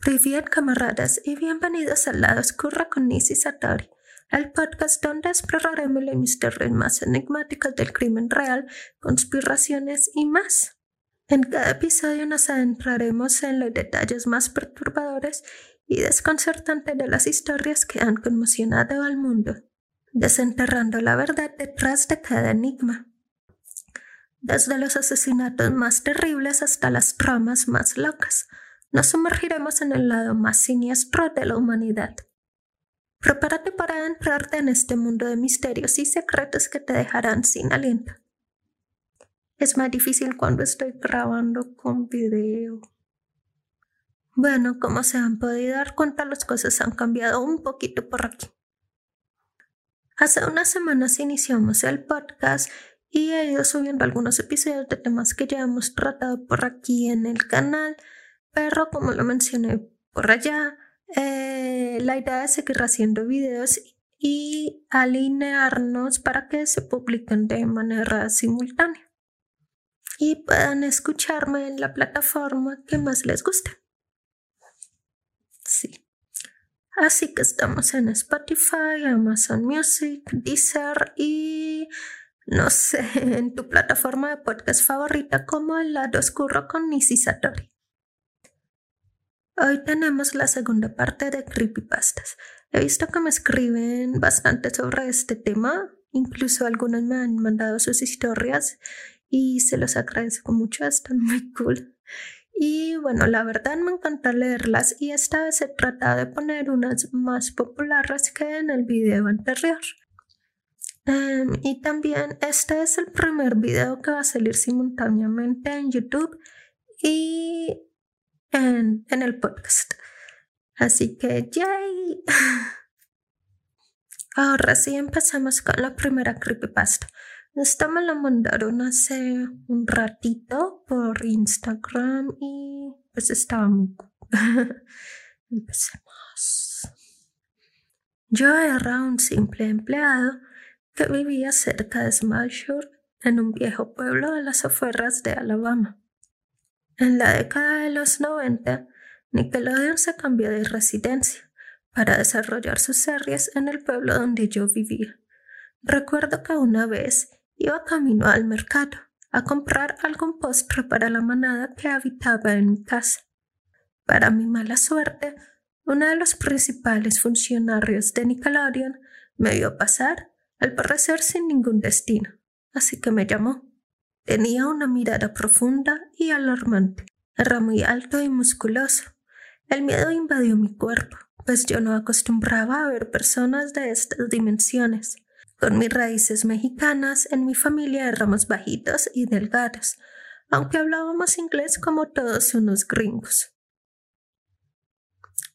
Privet camaradas y bienvenidos al lado oscuro con Nisi Satori, el podcast donde exploraremos los misterios más enigmáticos del crimen real, conspiraciones y más. En cada episodio nos adentraremos en los detalles más perturbadores y desconcertantes de las historias que han conmocionado al mundo, desenterrando la verdad detrás de cada enigma. Desde los asesinatos más terribles hasta las tramas más locas, nos sumergiremos en el lado más siniestro de la humanidad. Prepárate para adentrarte en este mundo de misterios y secretos que te dejarán sin aliento. Es más difícil cuando estoy grabando con video. Bueno, como se han podido dar cuenta, las cosas han cambiado un poquito por aquí. Hace unas semanas iniciamos el podcast y he ido subiendo algunos episodios de temas que ya hemos tratado por aquí en el canal pero como lo mencioné por allá, eh, la idea es seguir haciendo videos y alinearnos para que se publiquen de manera simultánea y puedan escucharme en la plataforma que más les guste. Sí. Así que estamos en Spotify, Amazon Music, Deezer y no sé, en tu plataforma de podcast favorita como el lado oscuro con Nisi Satori. Hoy tenemos la segunda parte de Creepypastas. He visto que me escriben bastante sobre este tema, incluso algunos me han mandado sus historias y se los agradezco mucho, están muy cool. Y bueno, la verdad me encanta leerlas y esta vez he tratado de poner unas más populares que en el video anterior. Em, y también este es el primer video que va a salir simultáneamente en YouTube y en, el podcast. Así que, yay. Ahora sí empezamos con la primera creepypasta. Esta me la mandaron hace un ratito por Instagram y pues estaba muy... Empecemos. Yo era un simple empleado que vivía cerca de Smallshore en un viejo pueblo de las afueras de Alabama. En la década de los 90, Nickelodeon se cambió de residencia para desarrollar sus series en el pueblo donde yo vivía. Recuerdo que una vez iba camino al mercado a comprar algún postre para la manada que habitaba en mi casa. Para mi mala suerte, uno de los principales funcionarios de Nickelodeon me vio pasar, al parecer sin ningún destino, así que me llamó. Tenía una mirada profunda y alarmante. Era muy alto y musculoso. El miedo invadió mi cuerpo, pues yo no acostumbraba a ver personas de estas dimensiones. Con mis raíces mexicanas, en mi familia éramos bajitos y delgados, aunque hablábamos inglés como todos unos gringos.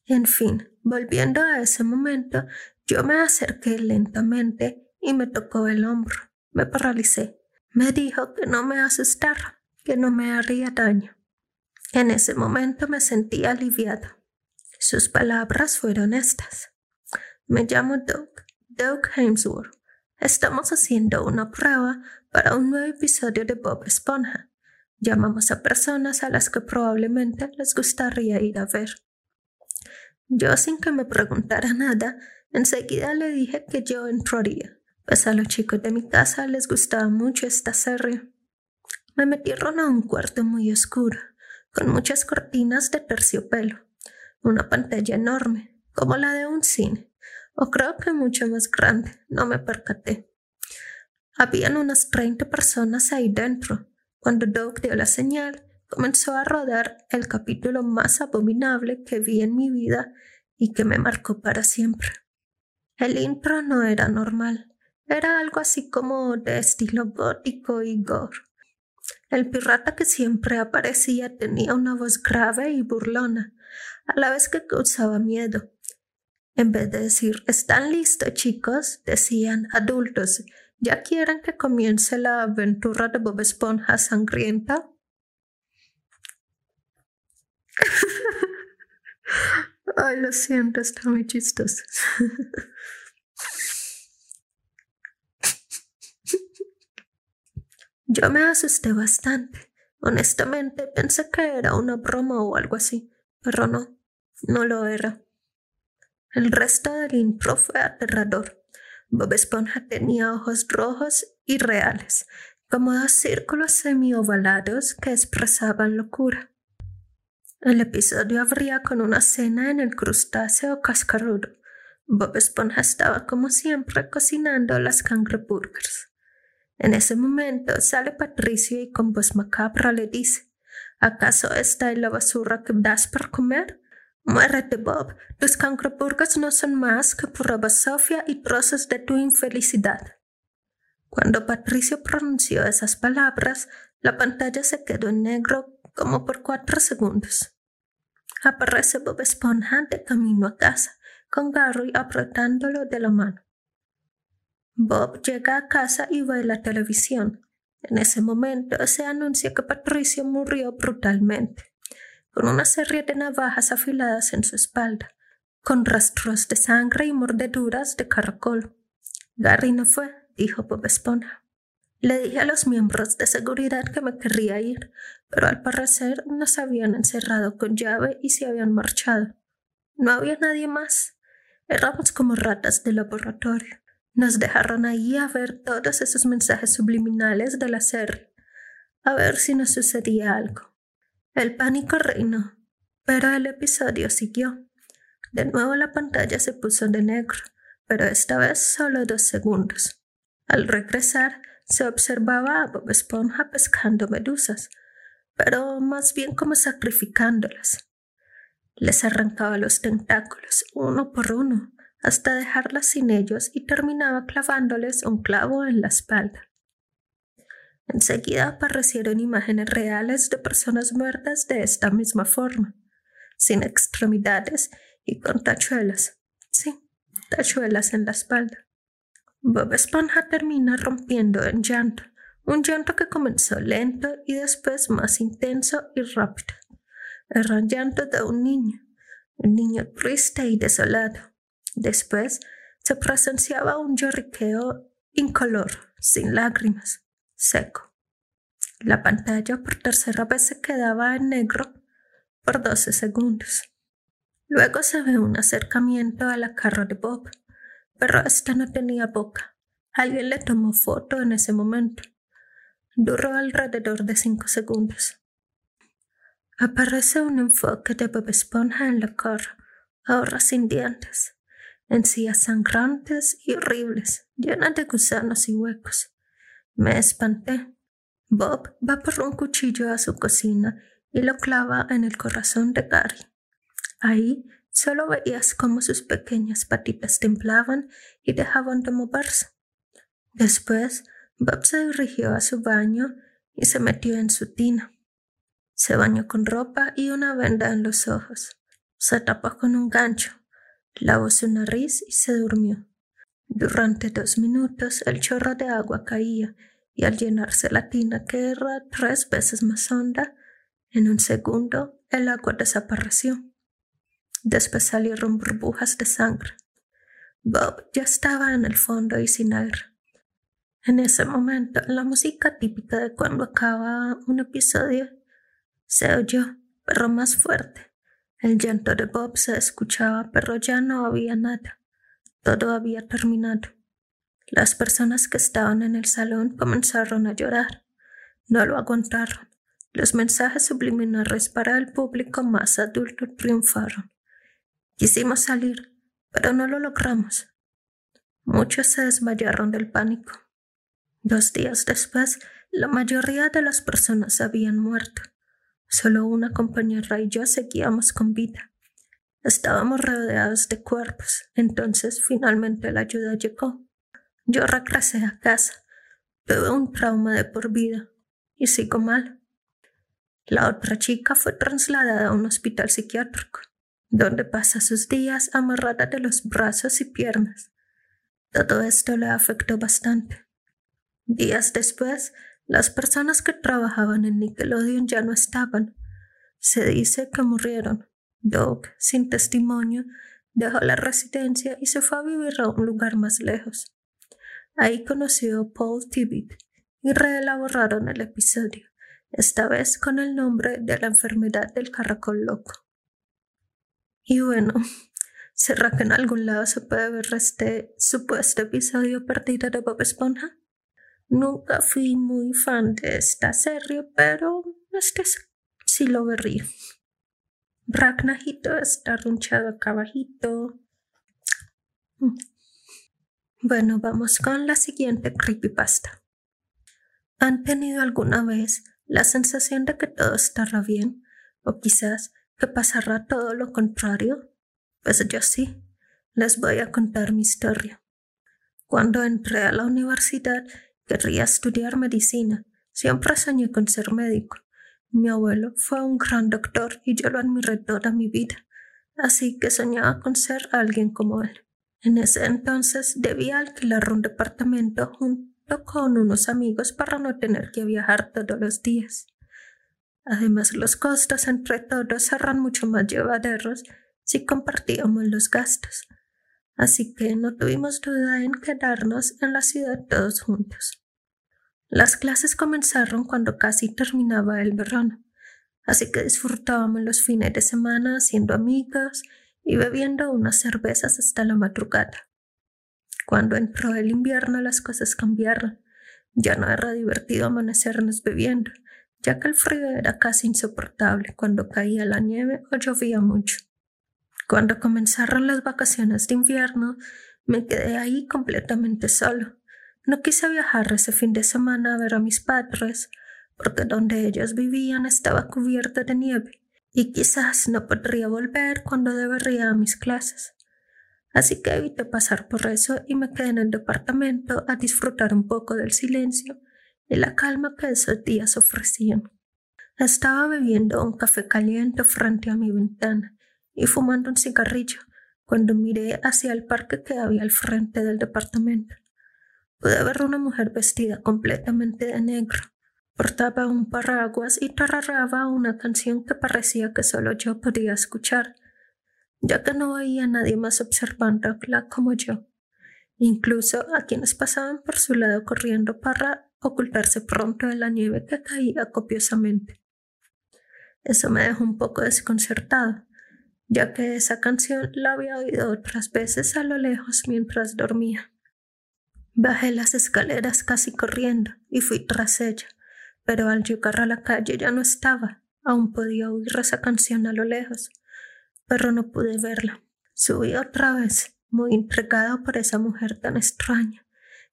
En fin, volviendo a ese momento, yo me acerqué lentamente y me tocó el hombro. Me paralicé. Me dijo que no me asustara, que no me haría daño. En ese momento me sentí aliviado. Sus palabras fueron estas. Me llamo Doug, Doug Hemsworth. Estamos haciendo una prueba para un nuevo episodio de Bob Esponja. Llamamos a personas a las que probablemente les gustaría ir a ver. Yo, sin que me preguntara nada, enseguida le dije que yo entraría pues a los chicos de mi casa les gustaba mucho esta serie. Me metieron a un cuarto muy oscuro, con muchas cortinas de terciopelo, una pantalla enorme, como la de un cine, o creo que mucho más grande, no me percaté. Habían unas 30 personas ahí dentro. Cuando Doug dio la señal, comenzó a rodar el capítulo más abominable que vi en mi vida y que me marcó para siempre. El intro no era normal. Era algo así como de estilo gótico y gore. El pirata que siempre aparecía tenía una voz grave y burlona, a la vez que causaba miedo. En vez de decir ¿Están listos, chicos? decían adultos. ¿Ya quieren que comience la aventura de Bob Esponja sangrienta? Ay, lo siento, está muy chistoso. Yo me asusté bastante. Honestamente pensé que era una broma o algo así, pero no. no lo era. El resto del intro fue aterrador. Bob Esponja tenía ojos rojos y reales, como dos círculos semi-ovalados que expresaban locura. El episodio abría con una cena en el crustáceo cascarudo. Bob Esponja estaba como siempre cocinando las cangreburgers. En ese momento sale Patricio y con voz macabra le dice ¿Acaso esta es la basura que das para comer? Muérete, Bob. Tus cangreburgers no son más que pura basofia y trozos de tu infelicidad. Cuando Patricio pronunció esas palabras, la pantalla se quedó en negro como por cuatro segundos. Aparece Bob Esponja de camino a casa, con Gary apretándolo de la mano. Bob llega a casa y ve la televisión. En ese momento se anuncia que Patricio murió brutalmente, con una serie de navajas afiladas en su espalda, con rastros de sangre y mordeduras de caracol. Gary no fue, dijo Bob Esponja. Le dije a los miembros de seguridad que me querría ir, pero al parecer nos habían encerrado con llave y se habían marchado. No había nadie más. Éramos como ratas de laboratorio. Nos dejaron ahí a ver todos esos mensajes subliminales de la serie, a ver si nos sucedía algo. El pánico reinó, pero el episodio siguió. De nuevo la pantalla se puso de negro, pero esta vez solo dos segundos. Al regresar, se observaba a Bob Esponja pescando medusas, pero más bien como sacrificándolas. Les arrancaba los tentáculos uno por uno hasta dejarlas sin ellos y terminaba clavándoles un clavo en la espalda. Enseguida aparecieron imágenes reales de personas muertas de esta misma forma, sin extremidades y con tachuelas. Sí, tachuelas en la espalda. Bob Esponja termina rompiendo en llanto, un llanto que comenzó lento y después más intenso y rápido. Era el llanto de un niño, un niño triste y desolado. Después se presenciaba un lloriqueo incolor, sin lágrimas, seco. La pantalla por tercera vez se quedaba en negro por doce segundos. Luego se ve un acercamiento a la cara de Bob pero esta no tenía boca. Alguien le tomó foto en ese momento. Duró alrededor de cinco segundos. Aparece un enfoque de Bob Esponja en la cara, ahora sin dientes, encías sangrantes y horribles, llenas de gusanos y huecos. Me espanté. Bob va por un cuchillo a su cocina y lo clava en el corazón de Gary. Ahí Solo veías cómo sus pequeñas patitas temblaban y dejaban de moverse. Después, Bob se dirigió a su baño y se metió en su tina. Se bañó con ropa y una venda en los ojos. Se tapó con un gancho, lavó su nariz y se durmió. Durante dos minutos el chorro de agua caía y al llenarse la tina, que era tres veces más honda, en un segundo el agua desapareció. Después salieron burbujas de sangre. Bob ya estaba en el fondo y sin aire. En ese momento, la música típica de cuando acaba un episodio se oyó, pero más fuerte. El llanto de Bob se escuchaba, pero ya no había nada. Todo había terminado. Las personas que estaban en el salón comenzaron a llorar. No lo aguantaron. Los mensajes subliminales para el público más adulto triunfaron. Quisimos salir, pero no lo logramos. Muchos se desmayaron del pánico. Dos días después, la mayoría de las personas habían muerto. Solo una compañera y yo seguíamos con vida. Estábamos rodeados de cuerpos, entonces finalmente la ayuda llegó. Yo regresé a casa. Tuve un trauma de por vida y sigo mal. La otra chica fue trasladada a un hospital psiquiátrico donde pasa sus días amarrada de los brazos y piernas. Todo esto le afectó bastante. Días después, las personas que trabajaban en Nickelodeon ya no estaban. Se dice que murieron. Doug, sin testimonio, dejó la residencia y se fue a vivir a un lugar más lejos. Ahí conoció a Paul Tibbet y reelaboraron el episodio, esta vez con el nombre de la enfermedad del caracol loco. Y bueno, ¿será que en algún lado se puede ver este supuesto episodio perdido de Bob Esponja? Nunca fui muy fan de esta serie, pero este sí lo vería. Ragnajito está runchado acá abajito. Bueno, vamos con la siguiente creepypasta. ¿Han tenido alguna vez la sensación de que todo estará bien? ¿O quizás que pasará todo lo contrario? Pues yo sí. Les voy a contar mi historia. Cuando entré a la universidad querría estudiar medicina. Siempre soñé con ser médico. Mi abuelo fue un gran doctor y yo lo admiré toda mi vida. Así que soñaba con ser alguien como él. En ese entonces debía alquilar un departamento junto con unos amigos para no tener que viajar todos los días. Además, los costos entre todos serán mucho más llevaderos si compartíamos los gastos. Así que no tuvimos duda en quedarnos en la ciudad todos juntos. Las clases comenzaron cuando casi terminaba el verano, así que disfrutábamos los fines de semana siendo amigas y bebiendo unas cervezas hasta la madrugada. Cuando entró el invierno las cosas cambiaron. Ya no era divertido amanecernos bebiendo, ya que el frío era casi insoportable cuando caía la nieve o llovía mucho. Cuando comenzaron las vacaciones de invierno, me quedé ahí completamente solo. No quise viajar ese fin de semana a ver a mis padres, porque donde ellos vivían estaba cubierto de nieve, y quizás no podría volver cuando debería a mis clases. Así que evité pasar por eso y me quedé en el departamento a disfrutar un poco del silencio y la calma que esos días ofrecían. Estaba bebiendo un café caliente frente a mi ventana y fumando un cigarrillo cuando miré hacia el parque que había al frente del departamento. Pude ver una mujer vestida completamente de negro. Portaba un paraguas y tararraba una canción que parecía que solo yo podía escuchar, ya que no veía a nadie más observándola como yo, incluso a quienes pasaban por su lado corriendo para ocultarse pronto de la nieve que caía copiosamente. Eso me dejó un poco desconcertado, ya que esa canción la había oído otras veces a lo lejos mientras dormía. Bajé las escaleras casi corriendo y fui tras ella, pero al llegar a la calle ya no estaba. Aún podía oír esa canción a lo lejos, pero no pude verla. Subí otra vez, muy intrigado por esa mujer tan extraña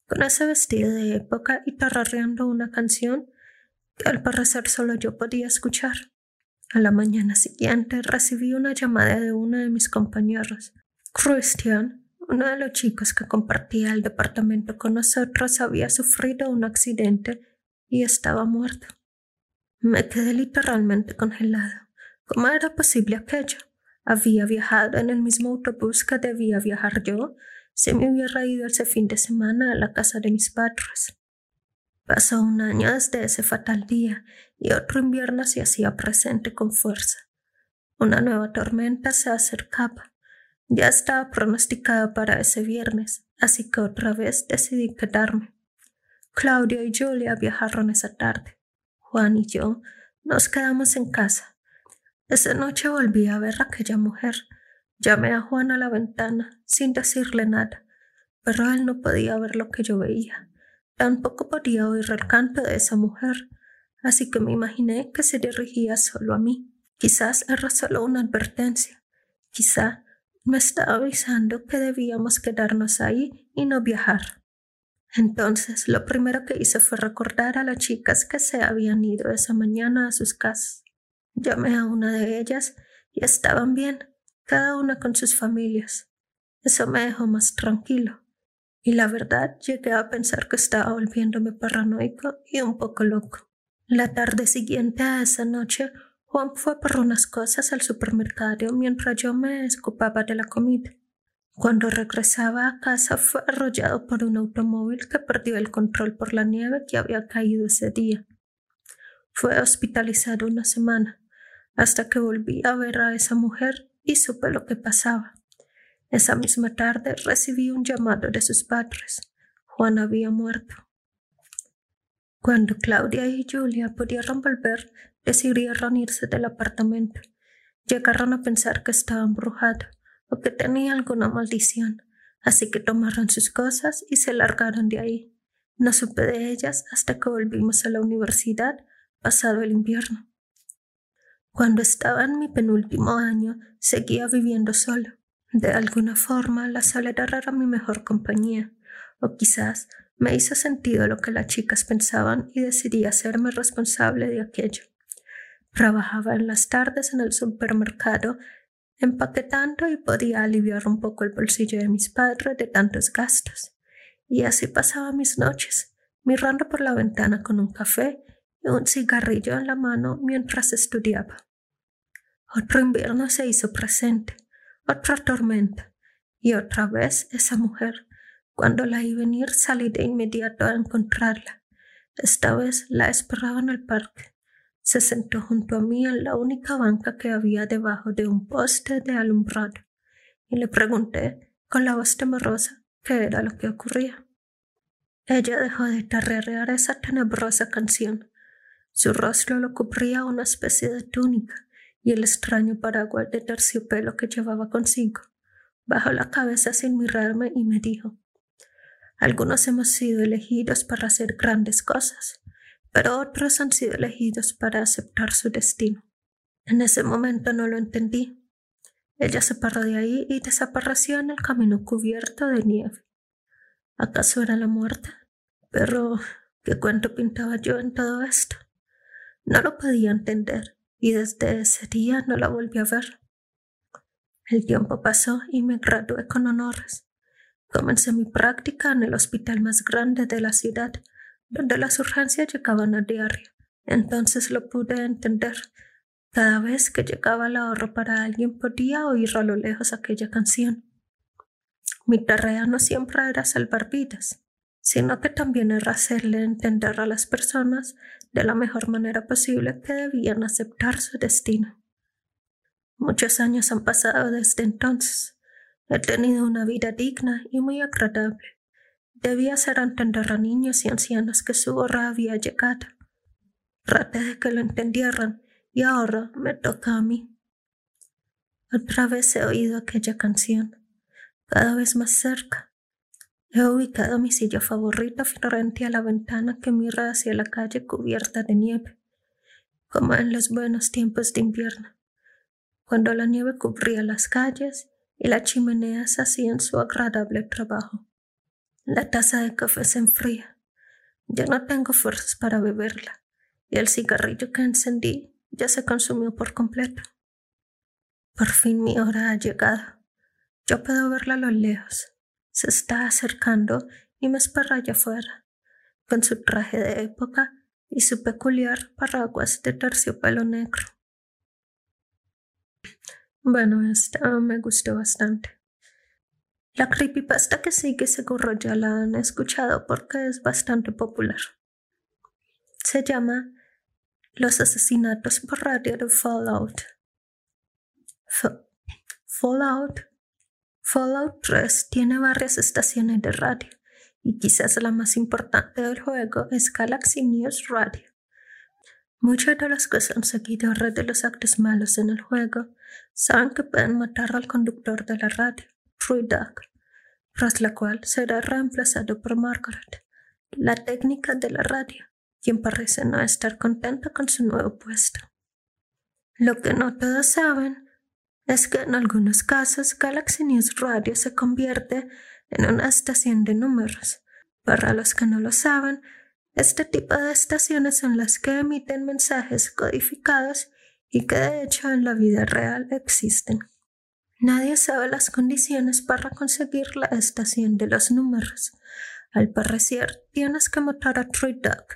con ese vestido de época y tararreando una canción que al parecer solo yo podía escuchar. A la mañana siguiente recibí una llamada de uno de mis compañeros. Christian, uno de los chicos que compartía el departamento con nosotros, había sufrido un accidente y estaba muerto. Me quedé literalmente congelado. ¿Cómo era posible aquello? Había viajado en el mismo autobús que debía viajar yo se me hubiera ido ese fin de semana a la casa de mis padres. Pasó un año desde ese fatal día y otro invierno se hacía presente con fuerza. Una nueva tormenta se acercaba. Ya estaba pronosticada para ese viernes, así que otra vez decidí quedarme. Claudia y Julia viajaron esa tarde. Juan y yo nos quedamos en casa. Esa noche volví a ver a aquella mujer Llamé a Juan a la ventana sin decirle nada, pero él no podía ver lo que yo veía. Tampoco podía oír el canto de esa mujer, así que me imaginé que se dirigía solo a mí. Quizás era solo una advertencia. Quizá me estaba avisando que debíamos quedarnos ahí y no viajar. Entonces, lo primero que hice fue recordar a las chicas que se habían ido esa mañana a sus casas. Llamé a una de ellas y estaban bien, cada una con sus familias. Eso me dejó más tranquilo. Y la verdad llegué a pensar que estaba volviéndome paranoico y un poco loco. La tarde siguiente a esa noche, Juan fue por unas cosas al supermercado mientras yo me escupaba de la comida. Cuando regresaba a casa fue arrollado por un automóvil que perdió el control por la nieve que había caído ese día. Fue hospitalizado una semana, hasta que volví a ver a esa mujer y supe lo que pasaba. Esa misma tarde recibí un llamado de sus padres. Juan había muerto. Cuando Claudia y Julia pudieron volver, decidieron irse del apartamento. llegaron a pensar que estaba embrujado o que tenía alguna maldición, así que tomaron sus cosas y se largaron de ahí. No supe de ellas hasta que volvimos a la universidad pasado el invierno. Cuando estaba en mi penúltimo año, seguía viviendo solo. De alguna forma, la soledad era mi mejor compañía, o quizás me hizo sentido lo que las chicas pensaban y decidí hacerme responsable de aquello. Trabajaba en las tardes en el supermercado empaquetando y podía aliviar un poco el bolsillo de mis padres de tantos gastos. Y así pasaba mis noches, mirando por la ventana con un café y un cigarrillo en la mano mientras estudiaba. Otro invierno se hizo presente, otra tormenta, y otra vez esa mujer. Cuando la vi venir salí de inmediato a encontrarla. Esta vez la esperaba en el parque. Se sentó junto a mí en la única banca que había debajo de un poste de alumbrado y le pregunté con la voz temerosa qué era lo que ocurría. Ella dejó de tarrerear esa tenebrosa canción. Su rostro lo cubría una especie de túnica y el extraño paraguas de terciopelo que llevaba consigo. Bajó la cabeza sin mirarme y me dijo Algunos hemos sido elegidos para hacer grandes cosas pero otros han sido elegidos para aceptar su destino. En ese momento no lo entendí. Ella se paró de ahí y desapareció en el camino cubierto de nieve. ¿Acaso era la muerte? Pero, ¿qué cuento pintaba yo en todo esto? No lo podía entender y desde ese día no la volví a ver. El tiempo pasó y me gradué con honores. Comencé mi práctica en el hospital más grande de la ciudad donde las urgencias llegaban a diario. Entonces lo pude entender. Cada vez que llegaba la hora para alguien podía oír a lo lejos aquella canción. Mi tarea no siempre era salvar vidas, sino que también era hacerle entender a las personas de la mejor manera posible que debían aceptar su destino. Muchos años han pasado desde entonces. He tenido una vida digna y muy agradable. Debía hacer entender a niños y ancianos que su hora había llegado. Traté de que lo entendieran y ahora me toca a mí. Otra vez he oído aquella canción, cada vez más cerca. He ubicado mi silla favorita frente a la ventana que mira hacia la calle cubierta de nieve, como en los buenos tiempos de invierno, cuando la nieve cubría las calles y las chimeneas hacían su agradable trabajo. La taza de café se enfría. Ya no tengo fuerzas para beberla y el cigarrillo que encendí ya se consumió por completo. Por fin mi hora ha llegado. Yo puedo verla a lo lejos. Se está acercando y me espera allá afuera, con su traje de época y su peculiar paraguas de terciopelo negro. Bueno, esta me gustó bastante. La creepypasta que sigue seguro ya la han escuchado porque es bastante popular. Se llama Los asesinatos por radio de Fallout. Fallout. Fallout 3 tiene varias estaciones de radio y quizás la más importante del juego es Galaxy News Radio. Muchos de los que son seguidores de los actos malos en el juego saben que pueden matar al conductor de la radio tras la cual será reemplazado por Margaret, la técnica de la radio, quien parece no estar contenta con su nuevo puesto. Lo que no todos saben es que en algunos casos Galaxy News Radio se convierte en una estación de números. Para los que no lo saben, este tipo de estaciones son las que emiten mensajes codificados y que de hecho en la vida real existen. Nadie sabe las condiciones para conseguir la estación de los números. Al parecer, tienes que matar a Duck,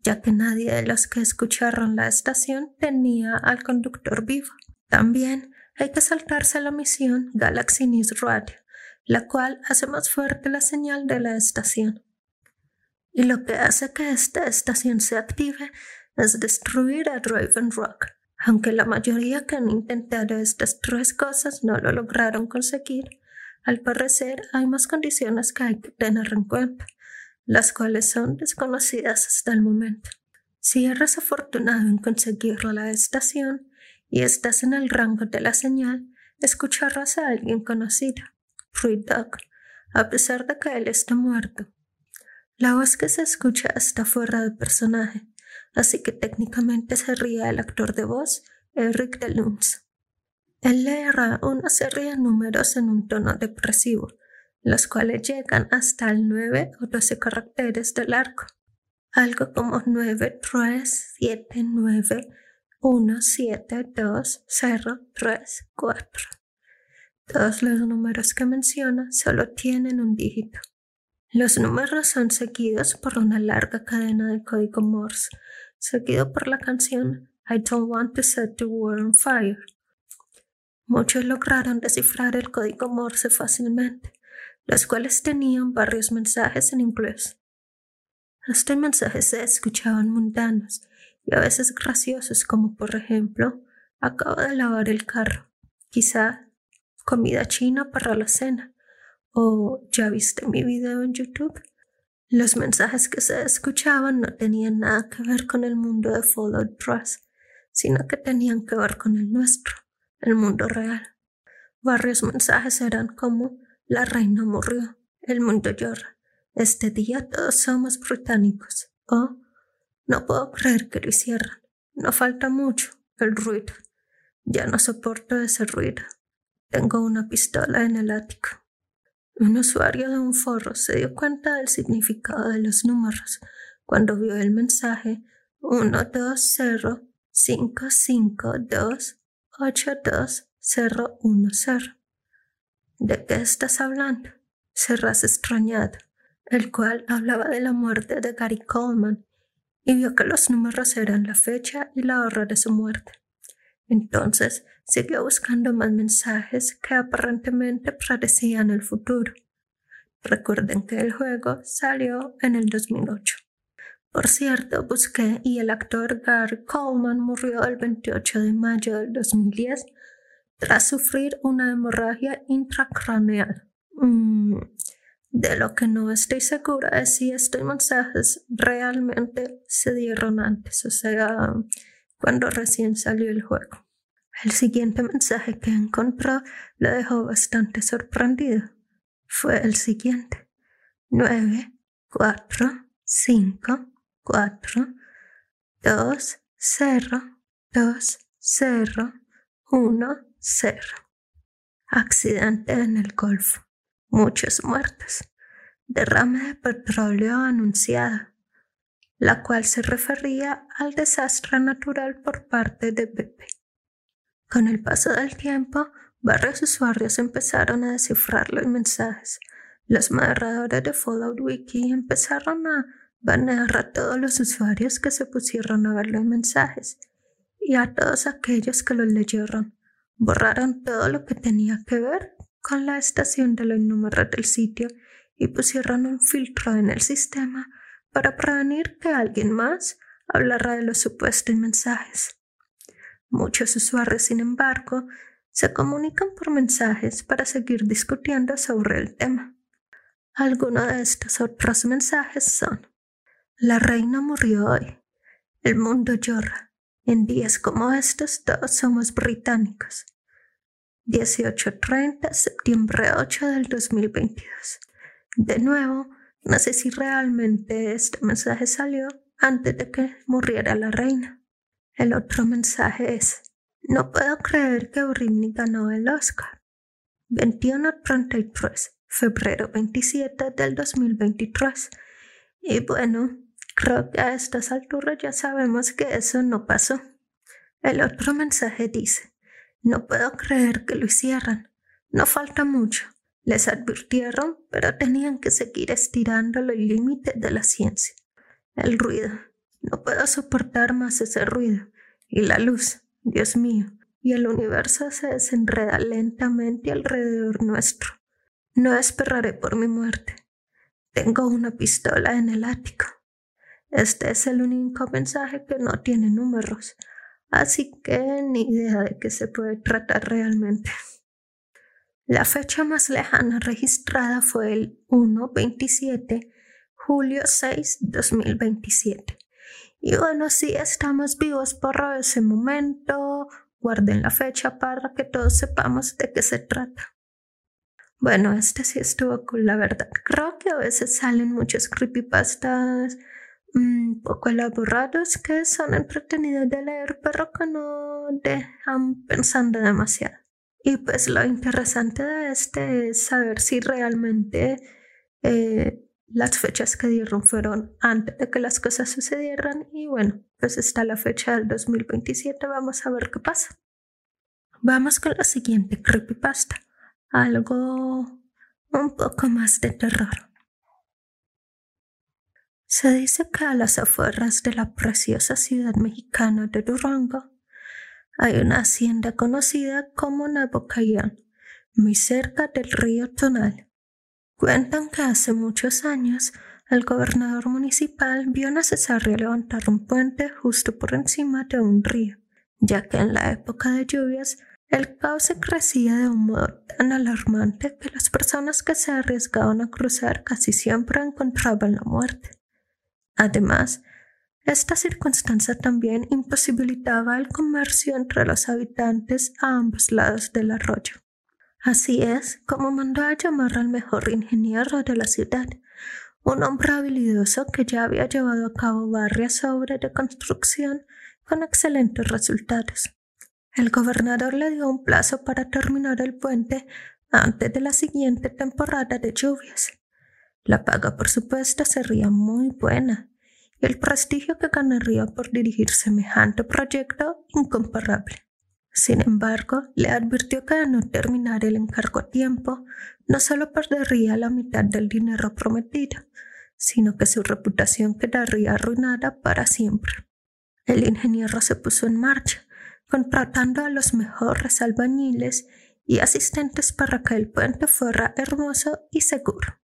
ya que nadie de los que escucharon la estación tenía al conductor vivo. También hay que saltarse la misión Galaxy News Radio, la cual hace más fuerte la señal de la estación. Y lo que hace que esta estación se active es destruir a Raven Rock, aunque la mayoría que han intentado estas tres cosas no lo lograron conseguir, al parecer hay más condiciones que hay que tener en cuenta, las cuales son desconocidas hasta el momento. Si eres afortunado en conseguir la estación y estás en el rango de la señal, escucharás a alguien conocido, Fruit Dog, a pesar de que él está muerto. La voz que se escucha está fuera de personaje, así que técnicamente sería el actor de voz Eric DeLuns. Él leerá una serie de números en un tono depresivo, los cuales llegan hasta el 9 o 12 caracteres del arco. Algo como 9, 3, 7, 9, 1, 7, 2, 0, 3, 4. Todos los números que menciona solo tienen un dígito. Los números son seguidos por una larga cadena de código Morse, seguido por la canción I Don't Want to Set the World on Fire. Muchos lograron descifrar el código Morse fácilmente, los cuales tenían varios mensajes en inglés. Estos mensajes se escuchaban mundanos y a veces graciosos, como por ejemplo, acabo de lavar el carro, quizá comida china para la cena, o ya viste mi video en YouTube. Los mensajes que se escuchaban no tenían nada que ver con el mundo de Follow Trust, sino que tenían que ver con el nuestro, el mundo real. Varios mensajes eran como la reina murió, el mundo llora, este día todos somos británicos. Oh, no puedo creer que lo hicieran. No falta mucho, el ruido. Ya no soporto ese ruido. Tengo una pistola en el ático. Un usuario de un foro se dio cuenta del significado de los números cuando vio el mensaje 12055282010. ¿De qué estás hablando? Serás extrañado, el cual hablaba de la muerte de Gary Coleman y vio que los números eran la fecha y la hora de su muerte. Entonces siguió buscando más mensajes que aparentemente predecían el futuro. Recuerden que el juego salió en el 2008. Por cierto, busqué y el actor Gary Coleman murió el 28 de mayo del 2010 tras sufrir una hemorragia intracraneal. Mm, de lo que no estoy segura es si estos mensajes realmente se dieron antes, o sea, cuando recién salió el juego. El siguiente mensaje que encontró lo dejó bastante sorprendido. Fue el siguiente. 9, 4, 5, 4, 2, 0, 2, 0, 1, Cero. Accidente en el Golfo. Muchos muertos. Derrame de petróleo anunciado, la cual se refería al desastre natural por parte de Pepe. Con el paso del tiempo, varios usuarios empezaron a descifrar los mensajes. Los moderadores de Fallout Wiki empezaron a banear a todos los usuarios que se pusieron a ver los mensajes y a todos aquellos que los leyeron Borraron todo lo que tenía que ver con la estación de los números del sitio y pusieron un filtro en el sistema para prevenir que alguien más hablara de los supuestos mensajes. Muchos usuarios, sin embargo, se comunican por mensajes para seguir discutiendo sobre el tema. Algunos de estos otros mensajes son La reina murió hoy. El mundo llora. En días como estos todos somos británicos. 18.30, septiembre 8 del 2022. De nuevo, no sé si realmente este mensaje salió antes de que muriera la reina. El otro mensaje es, no puedo creer que Britney ganó el Oscar. 21.33, febrero 27 del 2023. Y bueno, Creo que a estas alturas ya sabemos que eso no pasó. El otro mensaje dice, no puedo creer que lo hicieran. No falta mucho. Les advirtieron, pero tenían que seguir estirando los límites de la ciencia. El ruido. No puedo soportar más ese ruido. Y la luz. Dios mío. Y el universo se desenreda lentamente alrededor nuestro. No esperaré por mi muerte. Tengo una pistola en el ático. Este es el único mensaje que no tiene números, así que ni idea de qué se puede tratar realmente. La fecha más lejana registrada fue el 1-27, julio 6, 2027. Y bueno, sí estamos vivos por ese momento, guarden la fecha para que todos sepamos de qué se trata. Bueno, este sí estuvo cool, la verdad. Creo que a veces salen muchos creepypastas un poco elaborados que son entretenidos de leer, pero que no dejan pensando demasiado. Y pues lo interesante de este es saber si realmente eh, las fechas que dieron fueron antes de que las cosas sucedieran y bueno, pues está la fecha del 2027, vamos a ver qué pasa. Vamos con la siguiente creepypasta, algo un poco más de terror. Se dice que a las afueras de la preciosa ciudad mexicana de Durango hay una hacienda conocida como Nabocayán, muy cerca del río Tonal. Cuentan que hace muchos años el gobernador municipal vio necesario levantar un puente justo por encima de un río, ya que en la época de lluvias el cauce crecía de un modo tan alarmante que las personas que se arriesgaban a cruzar casi siempre encontraban la muerte. Además, esta circunstancia también imposibilitaba el comercio entre los habitantes a ambos lados del arroyo. Así es como mandó a llamar al mejor ingeniero de la ciudad, un hombre habilidoso que ya había llevado a cabo varias obras de construcción con excelentes resultados. El gobernador le dio un plazo para terminar el puente antes de la siguiente temporada de lluvias. La paga, por supuesto, sería muy buena y el prestigio que ganaría por dirigir semejante proyecto incomparable. Sin embargo, le advirtió que de no terminar el encargo a tiempo, no solo perdería la mitad del dinero prometido, sino que su reputación quedaría arruinada para siempre. El ingeniero se puso en marcha, contratando a los mejores albañiles y asistentes para que el puente fuera hermoso y seguro.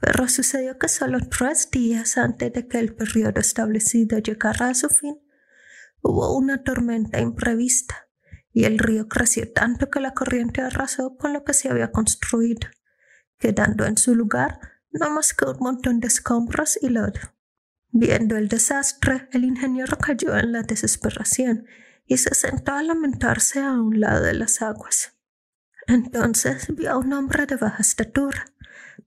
Pero sucedió que solo tres días antes de que el periodo establecido llegara a su fin, hubo una tormenta imprevista y el río creció tanto que la corriente arrasó con lo que se había construido, quedando en su lugar no más que un montón de escombros y lodo. Viendo el desastre, el ingeniero cayó en la desesperación y se sentó a lamentarse a un lado de las aguas. Entonces vio a un hombre de baja estatura,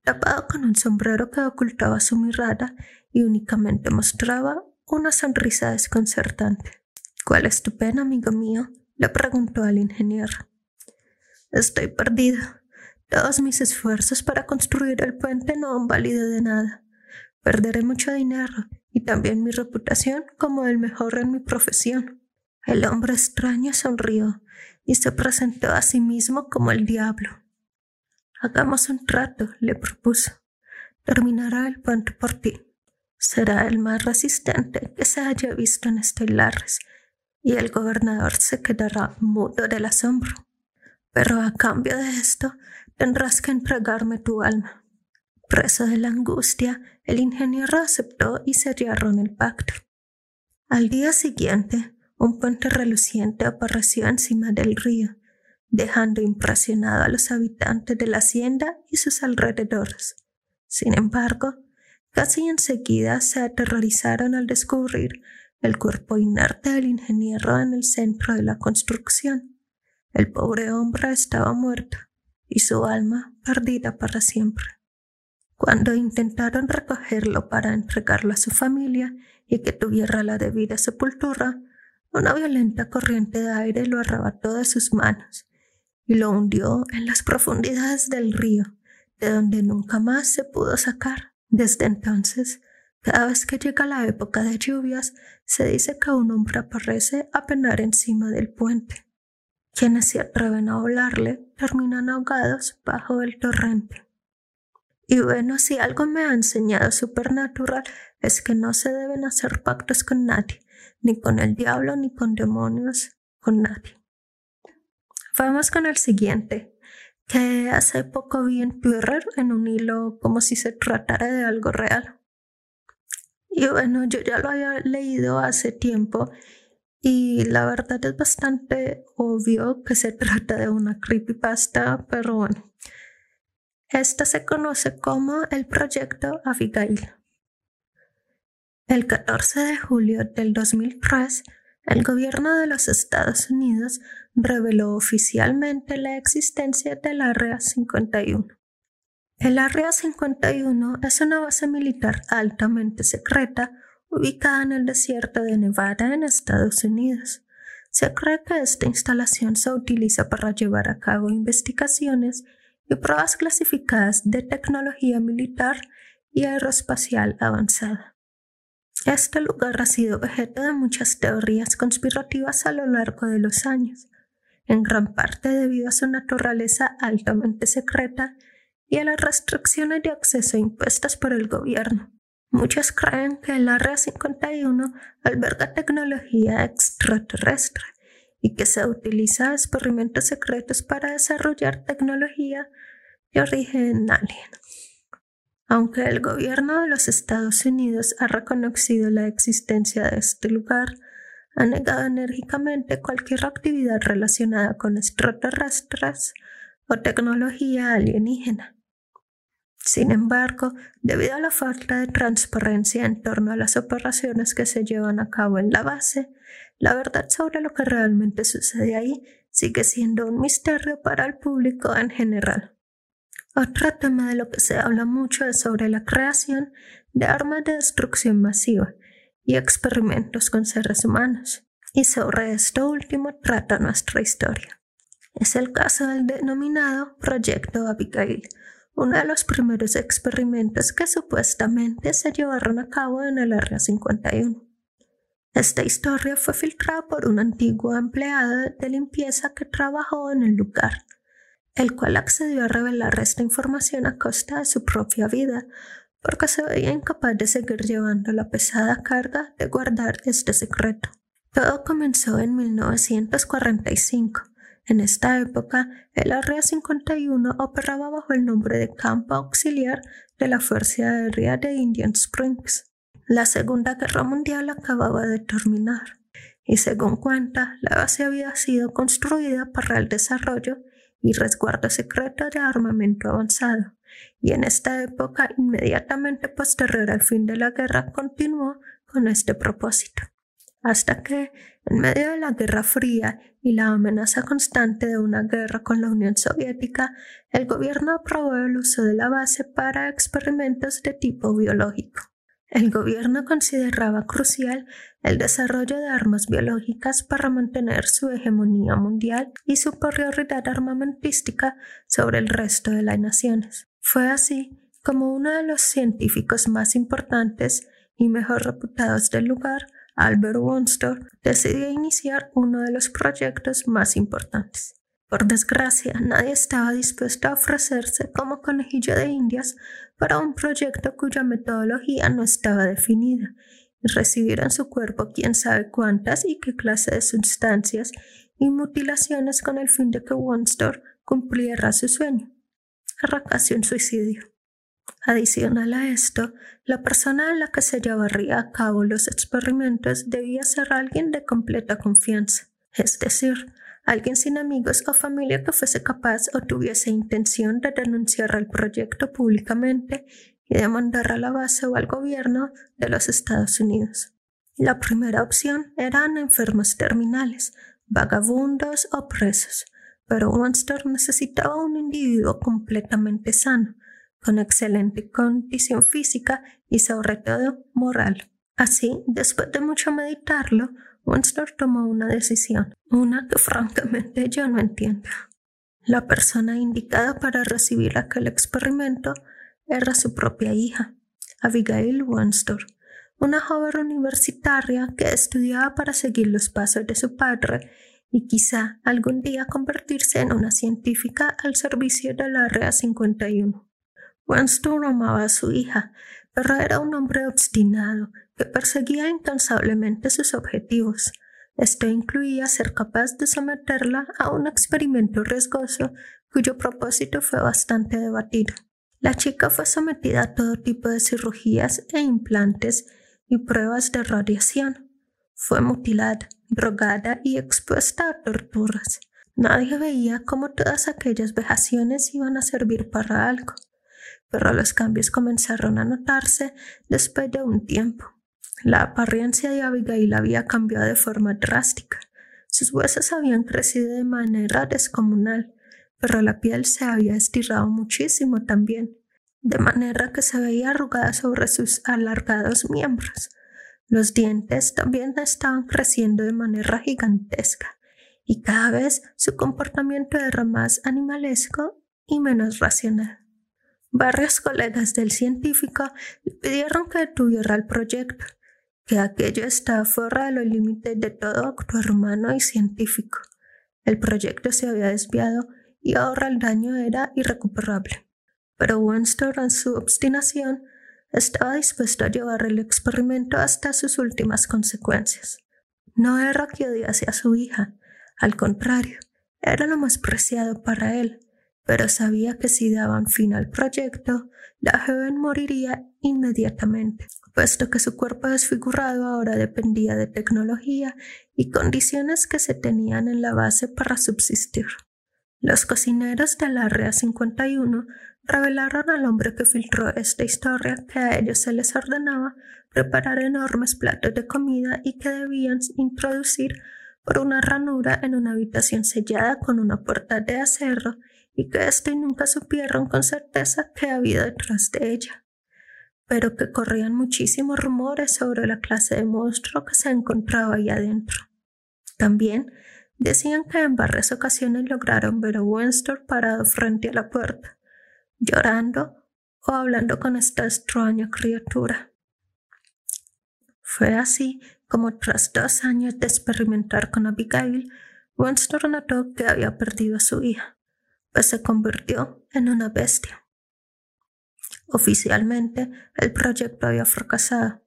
tapado con un sombrero que ocultaba su mirada y únicamente mostraba una sonrisa desconcertante. ¿Cuál es tu pena, amigo mío? le preguntó al ingeniero. Estoy perdido. Todos mis esfuerzos para construir el puente no han valido de nada. Perderé mucho dinero y también mi reputación como el mejor en mi profesión. El hombre extraño sonrió y se presentó a sí mismo como el diablo. Hagamos un trato, le propuso. Terminará el puente por ti. Será el más resistente que se haya visto en Estelares y el gobernador se quedará mudo del asombro. Pero a cambio de esto tendrás que entregarme tu alma. Preso de la angustia, el ingeniero aceptó y sellaron el pacto. Al día siguiente, un puente reluciente apareció encima del río, dejando impresionado a los habitantes de la hacienda y sus alrededores. Sin embargo, casi enseguida se aterrorizaron al descubrir el cuerpo inerte del ingeniero en el centro de la construcción. El pobre hombre estaba muerto y su alma perdida para siempre. Cuando intentaron recogerlo para entregarlo a su familia y que tuviera la debida sepultura, una violenta corriente de aire lo arrebató de sus manos y lo hundió en las profundidades del río, de donde nunca más se pudo sacar. Desde entonces, cada vez que llega la época de lluvias, se dice que un hombre aparece a penar encima del puente. Quienes se atreven a volarle terminan ahogados bajo el torrente. Y bueno, si algo me ha enseñado Supernatural es que no se deben hacer pactos con nadie, ni con el diablo, ni con demonios, con nadie. Vamos con el siguiente, que hace poco vi en Twitter en un hilo como si se tratara de algo real. Y bueno, yo ya lo había leído hace tiempo y la verdad es bastante obvio que se trata de una creepypasta, pero bueno. Esta se conoce como el proyecto Abigail. El 14 de julio del 2003 el gobierno de los Estados Unidos reveló oficialmente la existencia del Área 51. El Área 51 es una base militar altamente secreta ubicada en el desierto de Nevada en Estados Unidos. Se cree que esta instalación se utiliza para llevar a cabo investigaciones y pruebas clasificadas de tecnología militar y aeroespacial avanzada. Este lugar ha sido objeto de muchas teorías conspirativas a lo largo de los años, en gran parte debido a su naturaleza altamente secreta y a las restricciones de acceso impuestas por el gobierno. Muchos creen que el Área 51 alberga tecnología extraterrestre y que se utiliza experimentos secretos para desarrollar tecnología de origen alien. Aunque el gobierno de los Estados Unidos ha reconocido la existencia de este lugar, ha negado enérgicamente cualquier actividad relacionada con extraterrestres o tecnología alienígena. Sin embargo, debido a la falta de transparencia en torno a las operaciones que se llevan a cabo en la base, la verdad sobre lo que realmente sucede ahí sigue siendo un misterio para el público en general. Otro tema de lo que se habla mucho es sobre la creación de armas de destrucción masiva y experimentos con seres humanos. Y sobre esto último trata nuestra historia. Es el caso del denominado Proyecto Abigail, uno de los primeros experimentos que supuestamente se llevaron a cabo en el Área 51. Esta historia fue filtrada por un antiguo empleado de limpieza que trabajó en el lugar el cual accedió a revelar esta información a costa de su propia vida, porque se veía incapaz de seguir llevando la pesada carga de guardar este secreto. Todo comenzó en 1945. En esta época, el Área 51 operaba bajo el nombre de Campo Auxiliar de la Fuerza Aérea de Indian Springs. La Segunda Guerra Mundial acababa de terminar, y según cuenta, la base había sido construida para el desarrollo y resguardo secreto de armamento avanzado, y en esta época inmediatamente posterior al fin de la guerra continuó con este propósito, hasta que, en medio de la Guerra Fría y la amenaza constante de una guerra con la Unión Soviética, el gobierno aprobó el uso de la base para experimentos de tipo biológico. El gobierno consideraba crucial el desarrollo de armas biológicas para mantener su hegemonía mundial y superioridad armamentística sobre el resto de las naciones. Fue así como uno de los científicos más importantes y mejor reputados del lugar, Albert Wonstor, decidió iniciar uno de los proyectos más importantes. Por desgracia, nadie estaba dispuesto a ofrecerse como conejillo de indias para un proyecto cuya metodología no estaba definida en su cuerpo quién sabe cuántas y qué clase de sustancias y mutilaciones con el fin de que Wonstor cumpliera su sueño. Arrancase un suicidio. Adicional a esto, la persona en la que se llevaría a cabo los experimentos debía ser alguien de completa confianza, es decir, alguien sin amigos o familia que fuese capaz o tuviese intención de denunciar el proyecto públicamente y demandar a la base o al gobierno de los Estados Unidos. La primera opción eran enfermos terminales, vagabundos o presos, pero Monster necesitaba un individuo completamente sano, con excelente condición física y sobre todo moral. Así, después de mucho meditarlo, Winston tomó una decisión, una que francamente yo no entiendo. La persona indicada para recibir aquel experimento era su propia hija, Abigail Winston, una joven universitaria que estudiaba para seguir los pasos de su padre y quizá algún día convertirse en una científica al servicio de la Área 51. Winston amaba a su hija, pero era un hombre obstinado que perseguía incansablemente sus objetivos. Esto incluía ser capaz de someterla a un experimento riesgoso cuyo propósito fue bastante debatido. La chica fue sometida a todo tipo de cirugías e implantes y pruebas de radiación. Fue mutilada, drogada y expuesta a torturas. Nadie veía cómo todas aquellas vejaciones iban a servir para algo pero los cambios comenzaron a notarse después de un tiempo. La apariencia de Abigail había cambiado de forma drástica. Sus huesos habían crecido de manera descomunal, pero la piel se había estirado muchísimo también, de manera que se veía arrugada sobre sus alargados miembros. Los dientes también estaban creciendo de manera gigantesca, y cada vez su comportamiento era más animalesco y menos racional. Varios colegas del científico le pidieron que detuviera el proyecto, que aquello estaba fuera de los límites de todo actuar humano y científico. El proyecto se había desviado y ahora el daño era irrecuperable. Pero Winston, en su obstinación, estaba dispuesto a llevar el experimento hasta sus últimas consecuencias. No era que odiase a su hija, al contrario, era lo más preciado para él, pero sabía que si daban fin al proyecto, la joven moriría inmediatamente, puesto que su cuerpo desfigurado ahora dependía de tecnología y condiciones que se tenían en la base para subsistir. Los cocineros del Área 51 revelaron al hombre que filtró esta historia que a ellos se les ordenaba preparar enormes platos de comida y que debían introducir por una ranura en una habitación sellada con una puerta de acero y que éste nunca supieron con certeza qué había detrás de ella, pero que corrían muchísimos rumores sobre la clase de monstruo que se encontraba ahí adentro. También decían que en varias ocasiones lograron ver a Winston parado frente a la puerta, llorando o hablando con esta extraña criatura. Fue así como tras dos años de experimentar con Abigail, Winston notó que había perdido a su hija pues se convirtió en una bestia. Oficialmente, el proyecto había fracasado.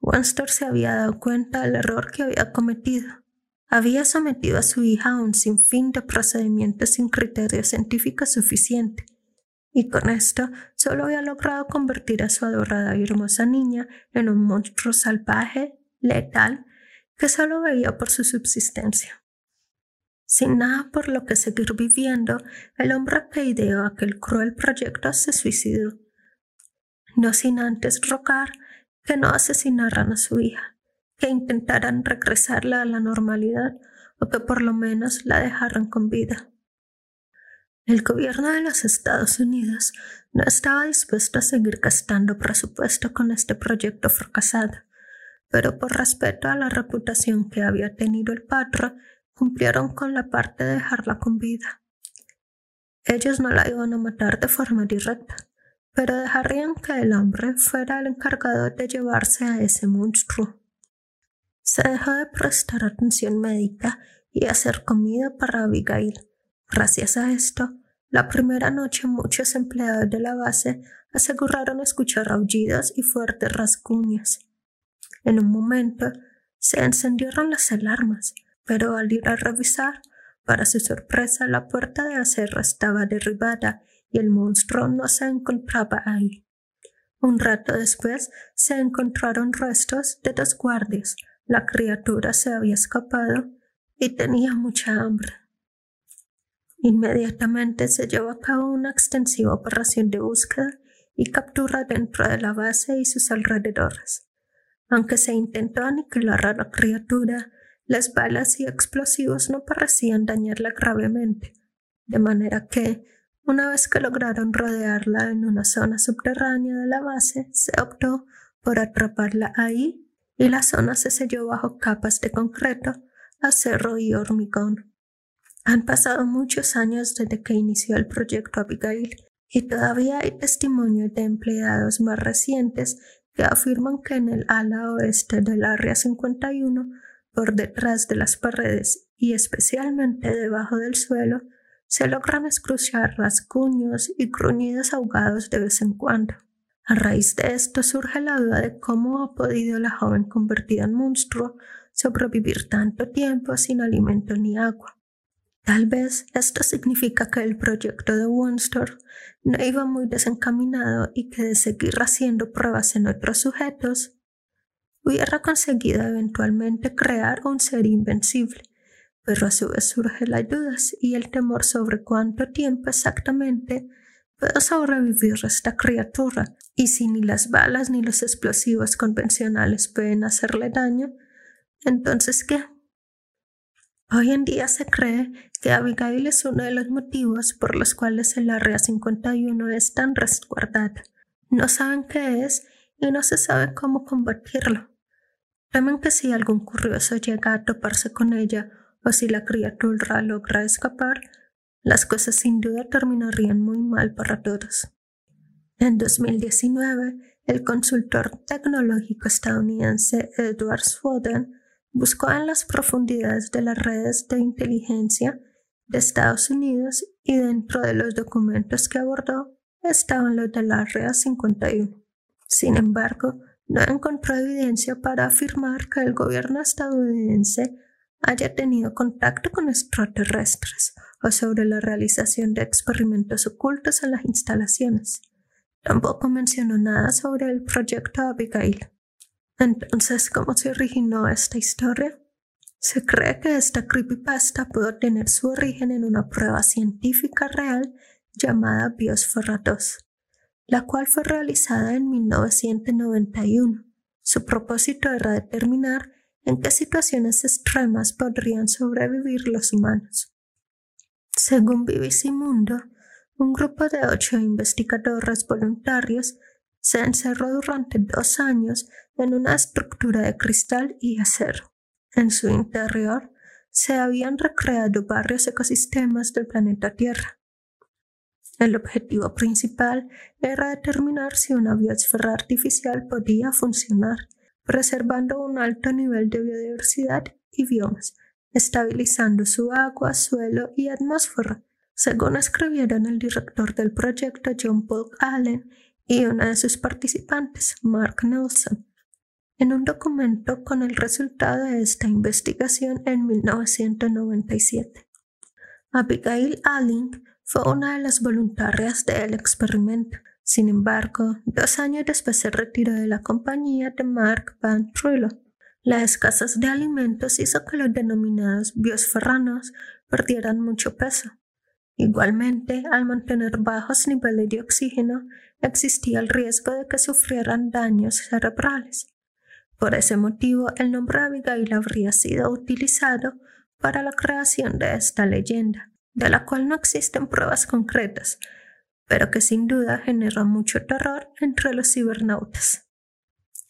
Winston se había dado cuenta del error que había cometido. Había sometido a su hija a un sinfín de procedimientos sin criterio científico suficiente, y con esto solo había logrado convertir a su adorada y hermosa niña en un monstruo salvaje, letal, que solo veía por su subsistencia. Sin nada por lo que seguir viviendo, el hombre que ideó aquel cruel proyecto se suicidó, no sin antes rogar que no asesinaran a su hija, que intentaran regresarla a la normalidad o que por lo menos la dejaran con vida. El gobierno de los Estados Unidos no estaba dispuesto a seguir gastando presupuesto con este proyecto fracasado, pero por respeto a la reputación que había tenido el patro, cumplieron con la parte de dejarla con vida. Ellos no la iban a matar de forma directa, pero dejarían que el hombre fuera el encargado de llevarse a ese monstruo. Se dejó de prestar atención médica y hacer comida para Abigail. Gracias a esto, la primera noche muchos empleados de la base aseguraron escuchar aullidos y fuertes rasguños. En un momento se encendieron las alarmas pero al ir a revisar, para su sorpresa, la puerta de acero estaba derribada y el monstruo no se encontraba ahí. Un rato después se encontraron restos de dos guardias. La criatura se había escapado y tenía mucha hambre. Inmediatamente se llevó a cabo una extensiva operación de búsqueda y captura dentro de la base y sus alrededores. Aunque se intentó aniquilar a la criatura, las balas y explosivos no parecían dañarla gravemente, de manera que, una vez que lograron rodearla en una zona subterránea de la base, se optó por atraparla ahí y la zona se selló bajo capas de concreto, acero y hormigón. Han pasado muchos años desde que inició el proyecto Abigail y todavía hay testimonios de empleados más recientes que afirman que en el ala oeste del Área 51 por detrás de las paredes y especialmente debajo del suelo, se logran escuchar rasguños y gruñidos ahogados de vez en cuando. A raíz de esto surge la duda de cómo ha podido la joven convertida en monstruo sobrevivir tanto tiempo sin alimento ni agua. Tal vez esto significa que el proyecto de Winston no iba muy desencaminado y que de seguir haciendo pruebas en otros sujetos, hubiera conseguido eventualmente crear un ser invencible, pero a su vez surgen las dudas y el temor sobre cuánto tiempo exactamente puedo sobrevivir esta criatura, y si ni las balas ni los explosivos convencionales pueden hacerle daño, entonces ¿qué? Hoy en día se cree que Abigail es uno de los motivos por los cuales el Área 51 es tan resguardada. No saben qué es y no se sabe cómo combatirlo. Temen que si algún curioso llega a toparse con ella o si la criatura logra escapar, las cosas sin duda terminarían muy mal para todos. En 2019, el consultor tecnológico estadounidense Edward Snowden buscó en las profundidades de las redes de inteligencia de Estados Unidos y dentro de los documentos que abordó estaban los de la Área 51. Sin embargo, no encontró evidencia para afirmar que el gobierno estadounidense haya tenido contacto con extraterrestres o sobre la realización de experimentos ocultos en las instalaciones. Tampoco mencionó nada sobre el proyecto Abigail. Entonces, ¿cómo se originó esta historia? Se cree que esta creepypasta pudo tener su origen en una prueba científica real llamada Biosfera 2, la cual fue realizada en 1991. Su propósito era determinar en qué situaciones extremas podrían sobrevivir los humanos. Según BBC Mundo, un grupo de ocho investigadores voluntarios se encerró durante dos años en una estructura de cristal y acero. En su interior se habían recreado varios ecosistemas del planeta Tierra. El objetivo principal era determinar si una biosfera artificial podía funcionar, preservando un alto nivel de biodiversidad y biomas, estabilizando su agua, suelo y atmósfera, según escribieron el director del proyecto John Paul Allen y una de sus participantes, Mark Nelson, en un documento con el resultado de esta investigación en 1997. Abigail Alling fue una de las voluntarias del experimento. Sin embargo, dos años después se retiró de la compañía de Mark Van Trullo. La escasez de alimentos hizo que los denominados biosferranos perdieran mucho peso. Igualmente, al mantener bajos niveles de oxígeno, existía el riesgo de que sufrieran daños cerebrales. Por ese motivo, el nombre Abigail habría sido utilizado para la creación de esta leyenda, de la cual no existen pruebas concretas, pero que sin duda genera mucho terror entre los cibernautas.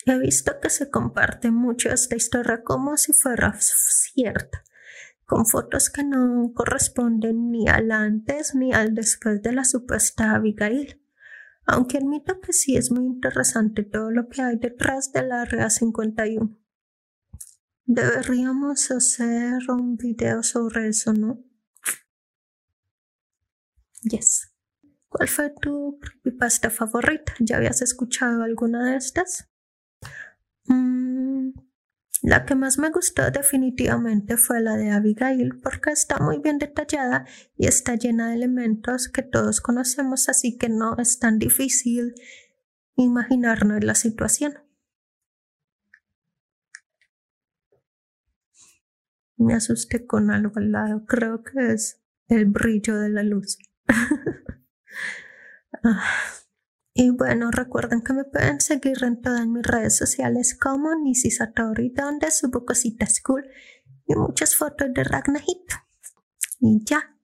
He visto que se comparte mucho esta historia como si fuera cierta, con fotos que no corresponden ni al antes ni al después de la supuesta Abigail aunque admito que sí es muy interesante todo lo que hay detrás del Área 51. Deberíamos hacer un video sobre eso, ¿no? Yes. ¿Cuál fue tu creepypasta favorita? ¿Ya habías escuchado alguna de estas? La que más me gustó definitivamente fue la de Abigail porque está muy bien detallada y está llena de elementos que todos conocemos, así que no es tan difícil imaginarnos la situación. Me asusté con algo al lado, creo que es el brillo de la luz. Ah. Y bueno, recuerden que me pueden seguir en todas mis redes sociales como Nisi Satori, donde subo cositas cool y muchas fotos de Ragnahito. Y ya.